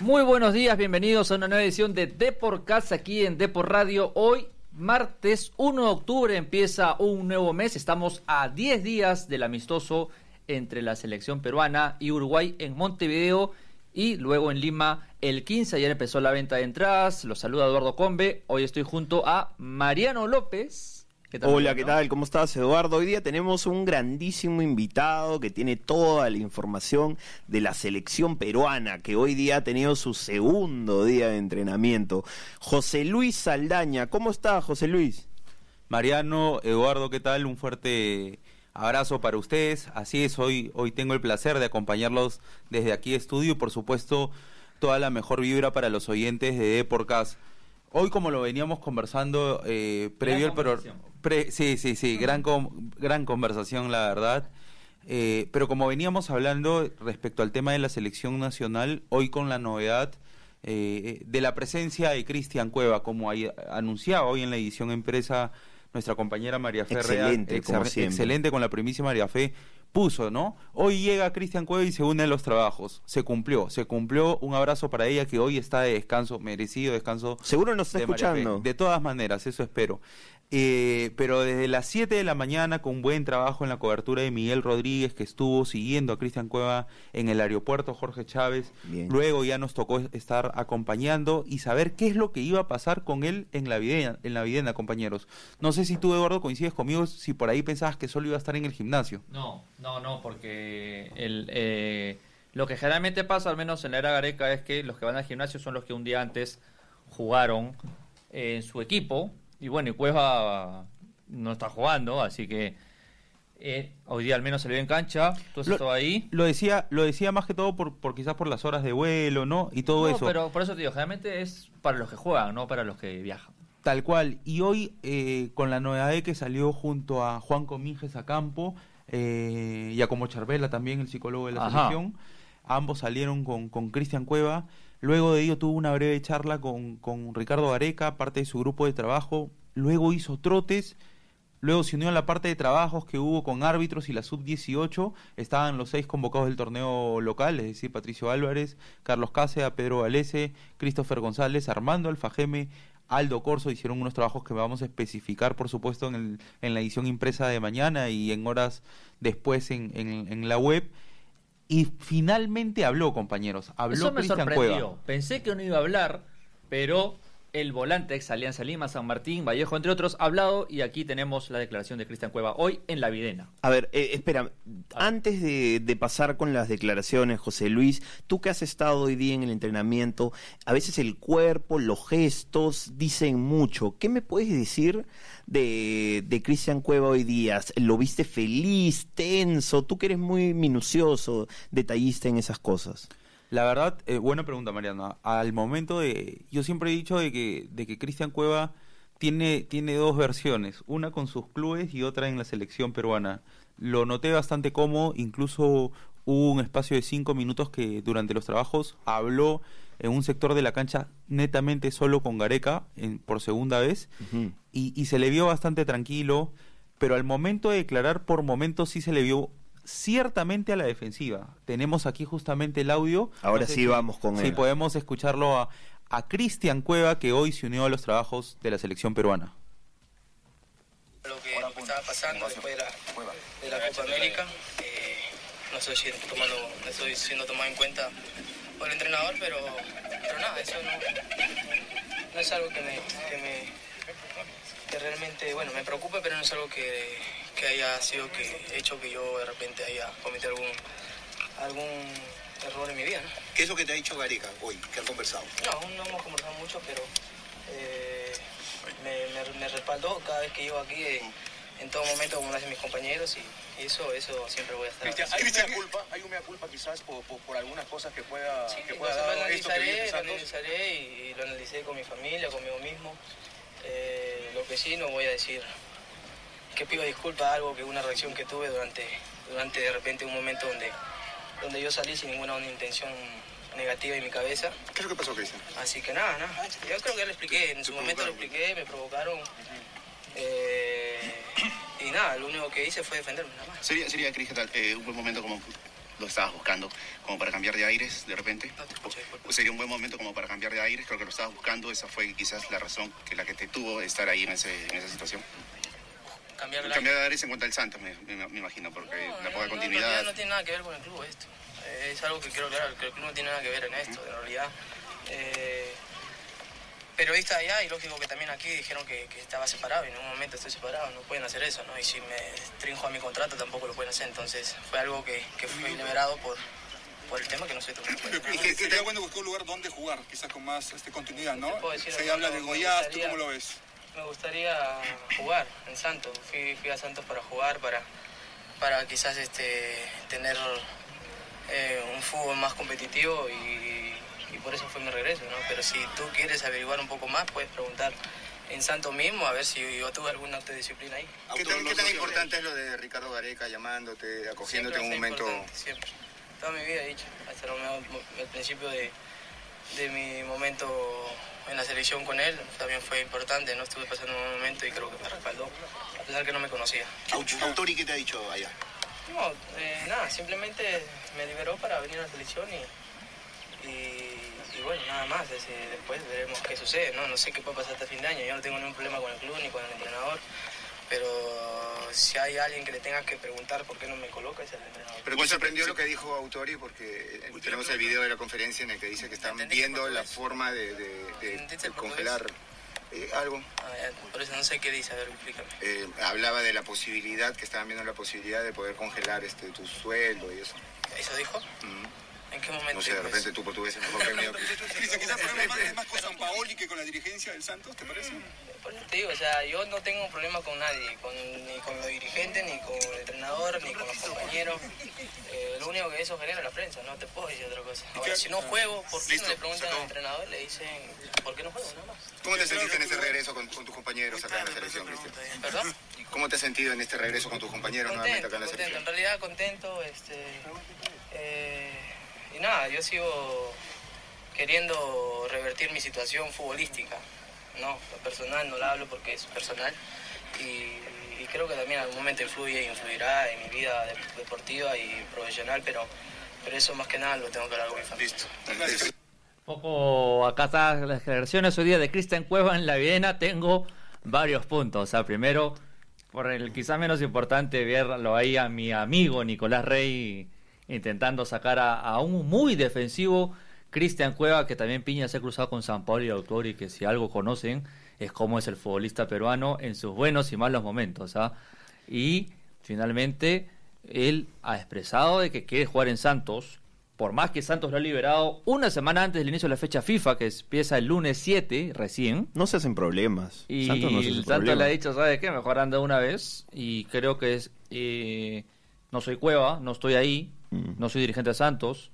Muy buenos días, bienvenidos a una nueva edición de Deporcast aquí en Depor Radio. Hoy, martes 1 de octubre, empieza un nuevo mes. Estamos a 10 días del amistoso entre la selección peruana y Uruguay en Montevideo y luego en Lima el 15. Ayer empezó la venta de entradas. Los saluda Eduardo Combe. Hoy estoy junto a Mariano López. Hola, ¿qué tal? ¿Cómo estás, Eduardo? Hoy día tenemos un grandísimo invitado que tiene toda la información de la selección peruana, que hoy día ha tenido su segundo día de entrenamiento. José Luis Saldaña, ¿cómo está, José Luis? Mariano, Eduardo, ¿qué tal? Un fuerte abrazo para ustedes. Así es, hoy, hoy tengo el placer de acompañarlos desde aquí estudio y, por supuesto, toda la mejor vibra para los oyentes de Deporcast. Hoy, como lo veníamos conversando eh, previo al programa sí, sí, sí, gran, gran conversación, la verdad. Eh, pero como veníamos hablando respecto al tema de la selección nacional, hoy con la novedad eh, de la presencia de Cristian Cueva, como anunciaba hoy en la edición empresa nuestra compañera María Fe excelente, excelente con la primicia María Fe, puso, ¿no? Hoy llega Cristian Cueva y se une a los trabajos. Se cumplió, se cumplió. Un abrazo para ella que hoy está de descanso, merecido descanso. Seguro nos está escuchando. De todas maneras, eso espero. Eh, pero desde las 7 de la mañana, con buen trabajo en la cobertura de Miguel Rodríguez, que estuvo siguiendo a Cristian Cueva en el aeropuerto Jorge Chávez. Luego ya nos tocó estar acompañando y saber qué es lo que iba a pasar con él en la videna, en la videna, compañeros. No sé si tú, Eduardo, coincides conmigo, si por ahí pensabas que solo iba a estar en el gimnasio. No, no, no, porque el, eh, lo que generalmente pasa, al menos en la era Gareca, es que los que van al gimnasio son los que un día antes jugaron en su equipo y bueno, y Cueva no está jugando, así que eh, hoy día al menos se le ve en cancha, entonces lo, ahí. Lo decía, lo decía más que todo por, por quizás por las horas de vuelo, ¿no? Y todo no, eso. pero por eso te digo, generalmente es para los que juegan, no para los que viajan. Tal cual. Y hoy, eh, con la novedad de que salió junto a Juan Cominges a campo, eh, y a como Charvela también, el psicólogo de la selección, ambos salieron con Cristian Cueva. Luego de ello tuvo una breve charla con, con Ricardo Gareca, parte de su grupo de trabajo. Luego hizo trotes. Luego se unió a la parte de trabajos que hubo con árbitros y la sub-18. Estaban los seis convocados del torneo local, es decir, Patricio Álvarez, Carlos Cáceres, Pedro Valese, Christopher González, Armando Alfajeme, Aldo Corso. Hicieron unos trabajos que vamos a especificar, por supuesto, en, el, en la edición impresa de mañana y en horas después en, en la web. Y finalmente habló, compañeros. Habló Eso me sorprendió. Pensé que no iba a hablar, pero el volante ex Alianza Lima, San Martín, Vallejo, entre otros, ha hablado y aquí tenemos la declaración de Cristian Cueva hoy en La Videna. A ver, eh, espera, antes de, pasar con las declaraciones, José Luis, tú que has estado hoy día en el entrenamiento, a veces el cuerpo, los gestos dicen mucho. ¿Qué me puedes decir de, de Cristian Cueva hoy día? ¿Lo viste feliz, tenso? Tú que eres muy minucioso, detallista en esas cosas. La verdad, eh, buena pregunta, Mariano. Al momento de. Yo siempre he dicho de que, de que Cristian Cueva tiene, tiene dos versiones, una con sus clubes y otra en la selección peruana. Lo noté bastante cómodo, incluso hubo un espacio de cinco minutos que durante los trabajos habló en un sector de la cancha netamente solo con Gareca en, por segunda vez y, y, se le vio bastante tranquilo, pero al momento de declarar por momentos sí se le vio ciertamente a la defensiva. Tenemos aquí justamente el audio. Ahora sí vamos con él. Sí, podemos escucharlo a, a Cristian Cueva, que hoy se unió a los trabajos de la selección peruana. Lo que estaba pasando después de la, de la Copa América, eh, no, estoy tomando, no estoy siendo tomado en cuenta por el entrenador, pero, pero nada, eso no, no es algo que me, que me que realmente, bueno, me preocupa, pero no es algo que, que haya sido que hecho que yo de repente haya cometido algún, algún error en mi vida. ¿no? ¿Qué es lo que te ha dicho Gareca hoy, que han conversado? No, aún no hemos conversado mucho, pero eh, me, me, me, respaldó cada vez que llego aquí. Eh, en todo momento como lo hacen mis compañeros y, y, eso eso siempre voy a estar Cristian, ¿hay una culpa hay una culpa quizás por, por, por, algunas cosas que pueda sí, que pueda dar lo analizaré, esto que lo analizaré y, y, lo analicé con mi familia conmigo mismo eh, lo que sí no voy a decir que pido disculpas algo que una reacción que tuve durante durante de repente un momento donde donde yo salí sin ninguna intención negativa en mi cabeza. ¿Qué es lo que pasó, Cristian? Así que nada, nada. Yo creo que ya lo expliqué, en su momento lo expliqué, me provocaron. Eh, y nada, lo único que hice fue defenderme, nada más. Sería, sería Cristian, eh, un buen momento como lo estabas buscando como para cambiar de aires de repente? No sería un buen momento como para cambiar de aires, creo que lo estabas buscando, esa fue quizás la razón que la que te tuvo estar ahí en, ese, en esa situación. Cambiar de, cambiar de aires en cuenta del Santos, me, me, imagino, porque la poca continuidad... No, tiene nada que ver con el club esto, eh, es algo que quiero aclarar, que el club no tiene nada que ver en esto, en realidad... Eh, periodistas allá y lógico que también aquí dijeron que, estaba separado y en un momento estoy separado, no pueden hacer eso, ¿no? Y si me trinjo a mi contrato tampoco lo pueden hacer, entonces fue algo que, que fue liberado por, por el tema que no sé tú. Y que, sería bueno buscar un lugar donde jugar, quizás con más este, continuidad, ¿no? Se habla de Goiás, ¿tú cómo lo ves? Me gustaría jugar en Santos, fui, fui a Santos para jugar, para, para quizás este, tener eh, un fútbol más competitivo y por eso fue mi regreso, ¿no? Pero si tú quieres averiguar un poco más, puedes preguntar en Santo mismo a ver si yo tuve alguna acto de disciplina ahí. ¿Qué tan, ¿qué tan importante es lo de Ricardo Gareca llamándote, acogiéndote en un momento? Siempre, toda mi vida he dicho, hasta el, principio de, de mi momento en la selección con él también fue importante, no estuve pasando un momento y creo que me respaldó, a pesar que no me conocía. ¿Autori qué te ha dicho allá? No, eh, nada, simplemente me liberó para venir a la selección y, y y bueno, nada más, después veremos qué sucede, ¿no? No sé qué puede pasar hasta fin de año, yo no tengo ningún problema con el club ni con el entrenador, pero si hay alguien que le tenga que preguntar por qué no me coloca es el entrenador. Pero me sorprendió lo que dijo Autori porque tenemos el video de la conferencia en el que dice que están viendo la forma de, congelar eh, algo. por eso no sé qué dice, a ver, explícame. Eh, hablaba de la posibilidad, que estaban viendo la posibilidad de poder congelar este tu sueldo y eso. ¿Eso dijo? ¿En qué momento? No sé, de repente tú portugués es mejor que el mío. quizás es más con San Paoli que con la dirigencia del Santos, ¿te parece? Por eso te digo, o sea, yo no tengo un problema con nadie, con, ni con los dirigentes, ni con el entrenador, ni con los compañeros. Eh, lo único que eso genera la prensa, no te puedo decir otra cosa. Ahora, si no juego, ¿por qué no le preguntan al entrenador? Le dicen, ¿por qué no juego? Nada más. ¿Cómo te sentiste en ese regreso con, tus compañeros acá en la selección, Cristian? ¿Perdón? ¿Cómo te has sentido en este regreso con tus compañeros nuevamente acá en la selección? Contento, en realidad contento, este... Eh, y nada, yo sigo queriendo revertir mi situación futbolística, ¿no? Lo personal no la hablo porque es personal y, creo que también en algún momento influye, influirá en mi vida deportiva y profesional, pero, pero eso más que nada lo tengo que hablar con mi familia. Listo. poco acá están las declaraciones hoy día de Cristian Cueva en la Viena, tengo varios puntos. O sea, primero, por el quizá menos importante, verlo ahí a mi amigo Nicolás Rey intentando sacar a, un muy defensivo Cristian Cueva, que también Piña se ha cruzado con San Paulo y Autori, que si algo conocen es cómo es el futbolista peruano en sus buenos y malos momentos. ¿ah? Y finalmente él ha expresado de que quiere jugar en Santos, por más que Santos lo ha liberado una semana antes del inicio de la fecha FIFA, que empieza el lunes 7 recién. No se hacen problemas. Y Santos, no Santos le ha dicho, ¿sabes qué? Mejor anda una vez. Y creo que es... Eh, no soy Cueva, no estoy ahí, no soy dirigente de Santos,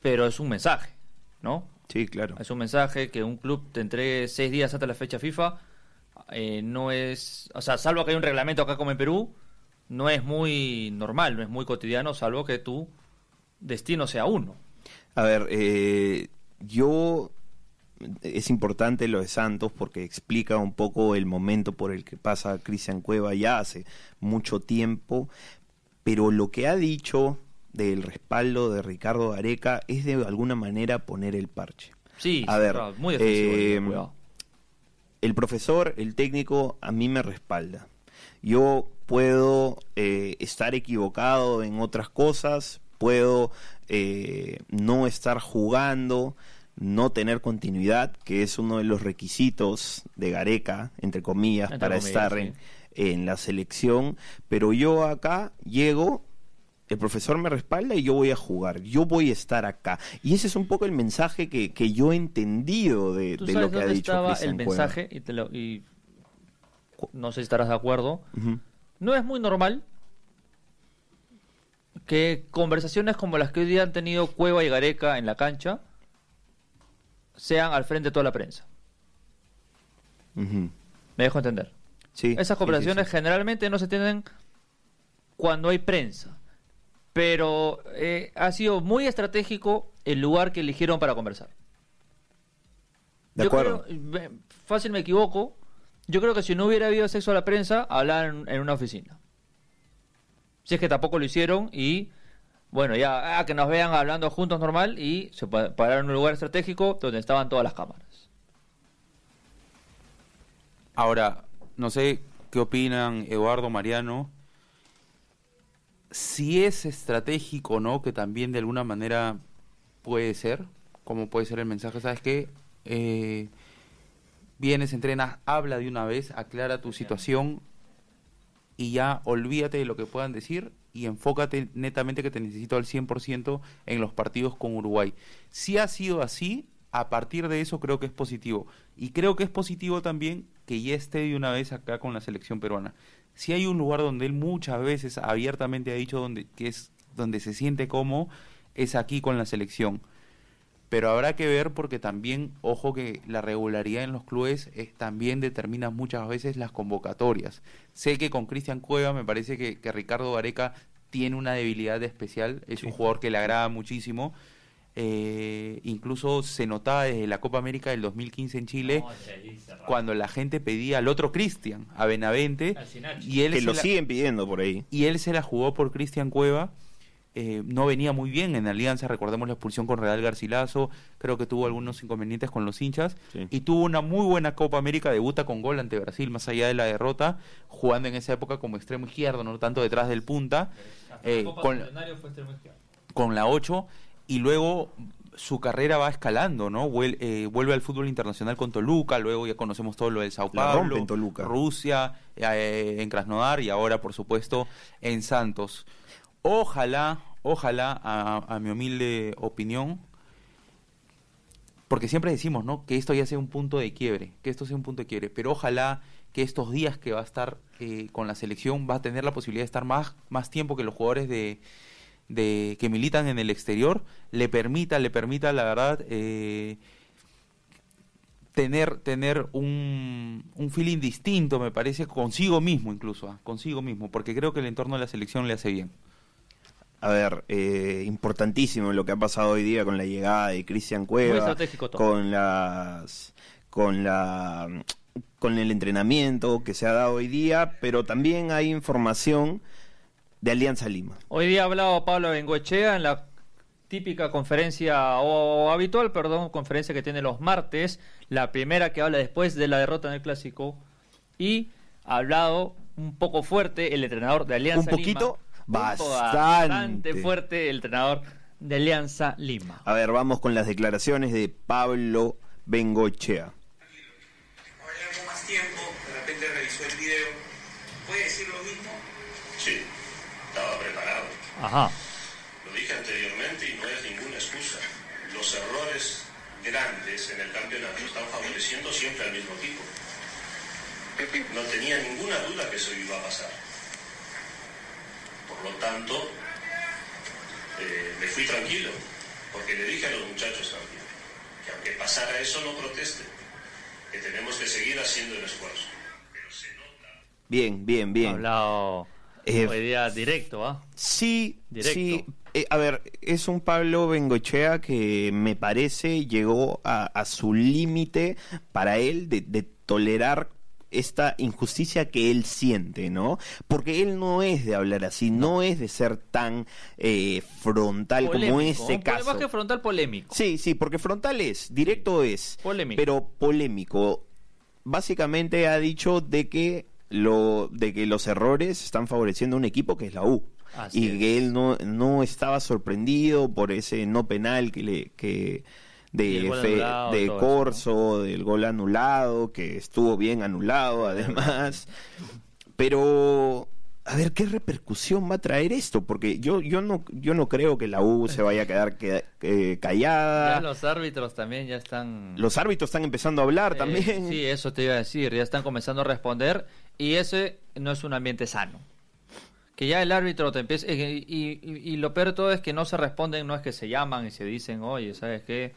pero es un mensaje, ¿no? Sí, claro. Es un mensaje que un club te entregue seis días hasta la fecha FIFA, eh, no es, o sea, salvo que hay un reglamento acá como en Perú, no es muy normal, no es muy cotidiano, salvo que tu destino sea uno. A ver, eh, yo es importante lo de Santos porque explica un poco el momento por el que pasa Cristian Cueva ya hace mucho tiempo, pero lo que ha dicho del respaldo de Ricardo Areca es de alguna manera poner el parche. Sí, a ver, muy eh, el profesor, el técnico, a mí me respalda. Yo puedo eh, estar equivocado en otras cosas, puedo eh, no estar jugando, no tener continuidad, que es uno de los requisitos de Gareca, entre comillas, para estar en, en la selección, pero yo acá llego el profesor me respalda y yo voy a jugar, yo voy a estar acá. Y ese es un poco el mensaje que, yo he entendido de, lo que ha dicho estaba el mensaje y, te lo, y, no sé si estarás de acuerdo. No es muy normal que conversaciones como las que hoy día han tenido Cueva y Gareca en la cancha sean al frente de toda la prensa. Me dejo entender. Sí, Esas conversaciones generalmente no se tienen cuando hay prensa pero eh, ha sido muy estratégico el lugar que eligieron para conversar. De acuerdo. fácil me equivoco. Yo creo que si no hubiera habido sexo a la prensa, hablaran en una oficina. Si es que tampoco lo hicieron y Bueno, ya que nos vean hablando juntos normal y se pararon en un lugar estratégico donde estaban todas las cámaras. Ahora, no sé qué opinan Eduardo, Mariano. Si es estratégico, ¿no? Que también de alguna manera puede ser, como puede ser el mensaje, ¿sabes qué? Eh, vienes, entrenas, habla de una vez, aclara tu situación y ya olvídate de lo que puedan decir y enfócate netamente que te necesito al 100% en los partidos con Uruguay. Si ha sido así, a partir de eso creo que es positivo. Y creo que es positivo también que ya esté de una vez acá con la selección peruana. Si hay un lugar donde él muchas veces abiertamente ha dicho donde, que es donde se siente como, es aquí con la selección pero habrá que ver porque también, ojo que la regularidad en los clubes es, también determina muchas veces las convocatorias. Sé que con Cristian Cueva me parece que, Ricardo Gareca tiene una debilidad especial, es un jugador que le agrada muchísimo. Eh, incluso se notaba desde la Copa América del 2015 en Chile, cuando la gente pedía al otro Cristian, a Benavente, y él que lo siguen pidiendo por ahí. Y él se la jugó por Cristian Cueva. Eh, no venía muy bien en Alianza, recordemos la expulsión con Real Garcilaso, creo que tuvo algunos inconvenientes con los hinchas y tuvo una muy buena Copa América, debuta con gol ante Brasil más allá de la derrota, jugando en esa época como extremo izquierdo, no tanto detrás del punta, eh, con, con, la 8 y luego su carrera va escalando, ¿no? Eh, vuelve, al fútbol internacional con Toluca, luego ya conocemos todo lo del Sao Paulo, Rusia, en Krasnodar y ahora, por supuesto, en Santos. Ojalá, ojalá, a, mi humilde opinión, porque siempre decimos, ¿no? Que esto ya sea un punto de quiebre, que esto sea un punto de quiebre, pero ojalá que estos días que va a estar eh, con la selección va a tener la posibilidad de estar más, más tiempo que los jugadores de, de que militan en el exterior, le permita, le permita, la verdad, eh, tener, tener un, un, feeling distinto, me parece, consigo mismo incluso, ¿ah? consigo mismo, porque creo que el entorno de la selección le hace bien a ver, eh, importantísimo lo que ha pasado hoy día con la llegada de Cristian Cueva, con las, con la, con el entrenamiento que se ha dado hoy día, pero también hay información de Alianza Lima. Hoy día ha hablado Pablo Bengoechea en la típica conferencia o habitual, perdón, conferencia que tiene los martes, la primera que habla después de la derrota en el clásico y ha hablado un poco fuerte el entrenador de Alianza un poquito bastante. fuerte el entrenador de Alianza Lima. A ver, vamos con las declaraciones de Pablo Bengochea. Ahora con más tiempo, de repente revisó el video. ¿Puede decir lo mismo? Sí, estaba preparado. Ajá. Lo dije anteriormente y no es ninguna excusa. Los errores grandes en el campeonato están favoreciendo siempre al mismo equipo. No tenía ninguna duda que eso iba a pasar. Por lo tanto, eh, me fui tranquilo, porque le dije a los muchachos también que aunque pasara eso no proteste, que tenemos que seguir haciendo el esfuerzo. Pero se nota... Bien, bien, bien. Hablado eh, directo, ¿ah? Sí, sí. Eh, a ver, es un Pablo Bengochea que me parece llegó a, su límite para él de, de tolerar esta injusticia que él siente, ¿no? Porque él no es de hablar así, no, es de ser tan eh, frontal como ese caso. Más que frontal, polémico. Sí, sí, porque frontal es, directo es, polémico. pero polémico. Básicamente ha dicho de que lo de que los errores están favoreciendo a un equipo que es la U. y que él no, no estaba sorprendido por ese no penal que le que de, de Corso, del gol anulado, que estuvo bien anulado además. Pero a ver qué repercusión va a traer esto, porque yo yo no yo no creo que la U se vaya a quedar que, callada. Ya los árbitros también ya están. Los árbitros están empezando a hablar eh, también. Sí, eso te iba a decir, ya están comenzando a responder y ese no es un ambiente sano. Que ya el árbitro te empieza y, y, y, lo peor de todo es que no se responden, no es que se llaman y se dicen, oye, ¿sabes qué?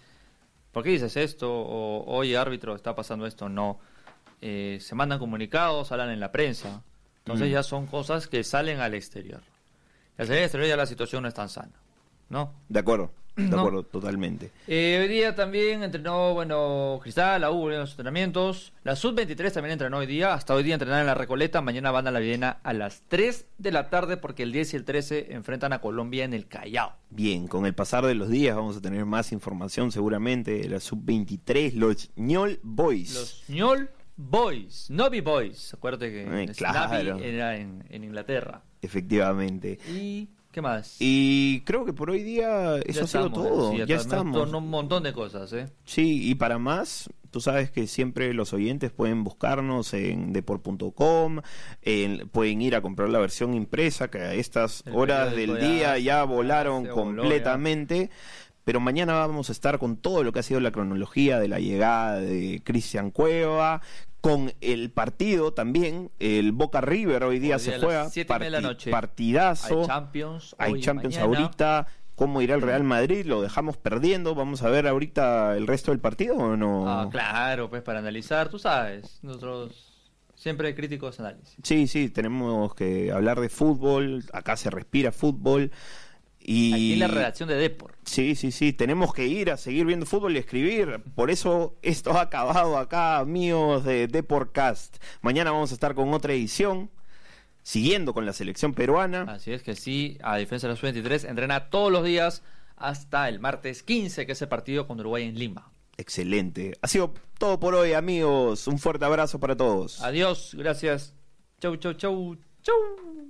¿por qué dices esto? O, oye, árbitro, está pasando esto. No. Eh, se mandan comunicados, hablan en la prensa. Entonces mm. ya son cosas que salen al exterior. al exterior ya la situación no es tan sana. ¿No? De acuerdo. De acuerdo, totalmente. Eh, hoy día también entrenó, bueno, Cristal, la U en los entrenamientos. La Sub-23 también entrenó hoy día. Hasta hoy día entrenaron en la Recoleta. Mañana van a la Viena a las 3 de la tarde porque el 10 y el 13 enfrentan a Colombia en el Callao. Bien, con el pasar de los días vamos a tener más información seguramente de la Sub-23, los ñol Boys. Los ñol Boys, Novi Boys. Acuérdate que claro. era en, en Inglaterra. Efectivamente. Y ¿Qué más? Y creo que por hoy día eso ha sido todo. ya estamos. un montón de cosas, ¿eh? Sí, y para más, tú sabes que siempre los oyentes pueden buscarnos en deport.com, pueden ir a comprar la versión impresa, que a estas horas del día ya volaron completamente. Pero mañana vamos a estar con todo lo que ha sido la cronología de la llegada de Cristian Cueva, con el partido también, el Boca River hoy día se juega, la noche. partidazo, hay Champions, hay Champions ahorita, cómo irá el Real Madrid, lo dejamos perdiendo, vamos a ver ahorita el resto del partido o no. Ah, claro, pues para analizar, tú sabes, nosotros siempre críticos análisis. Sí, sí, tenemos que hablar de fútbol, acá se respira fútbol. Y... Aquí en la redacción de Deport. Sí, sí, sí, tenemos que ir a seguir viendo fútbol y escribir. Por eso esto ha acabado acá, amigos de Deportcast. Mañana vamos a estar con otra edición, siguiendo con la selección peruana. Así es que sí, a diferencia de los 23, entrena todos los días hasta el martes 15, que es el partido con Uruguay en Lima. Excelente. Ha sido todo por hoy, amigos. Un fuerte abrazo para todos. Adiós, gracias. Chau, chau, chau, chau.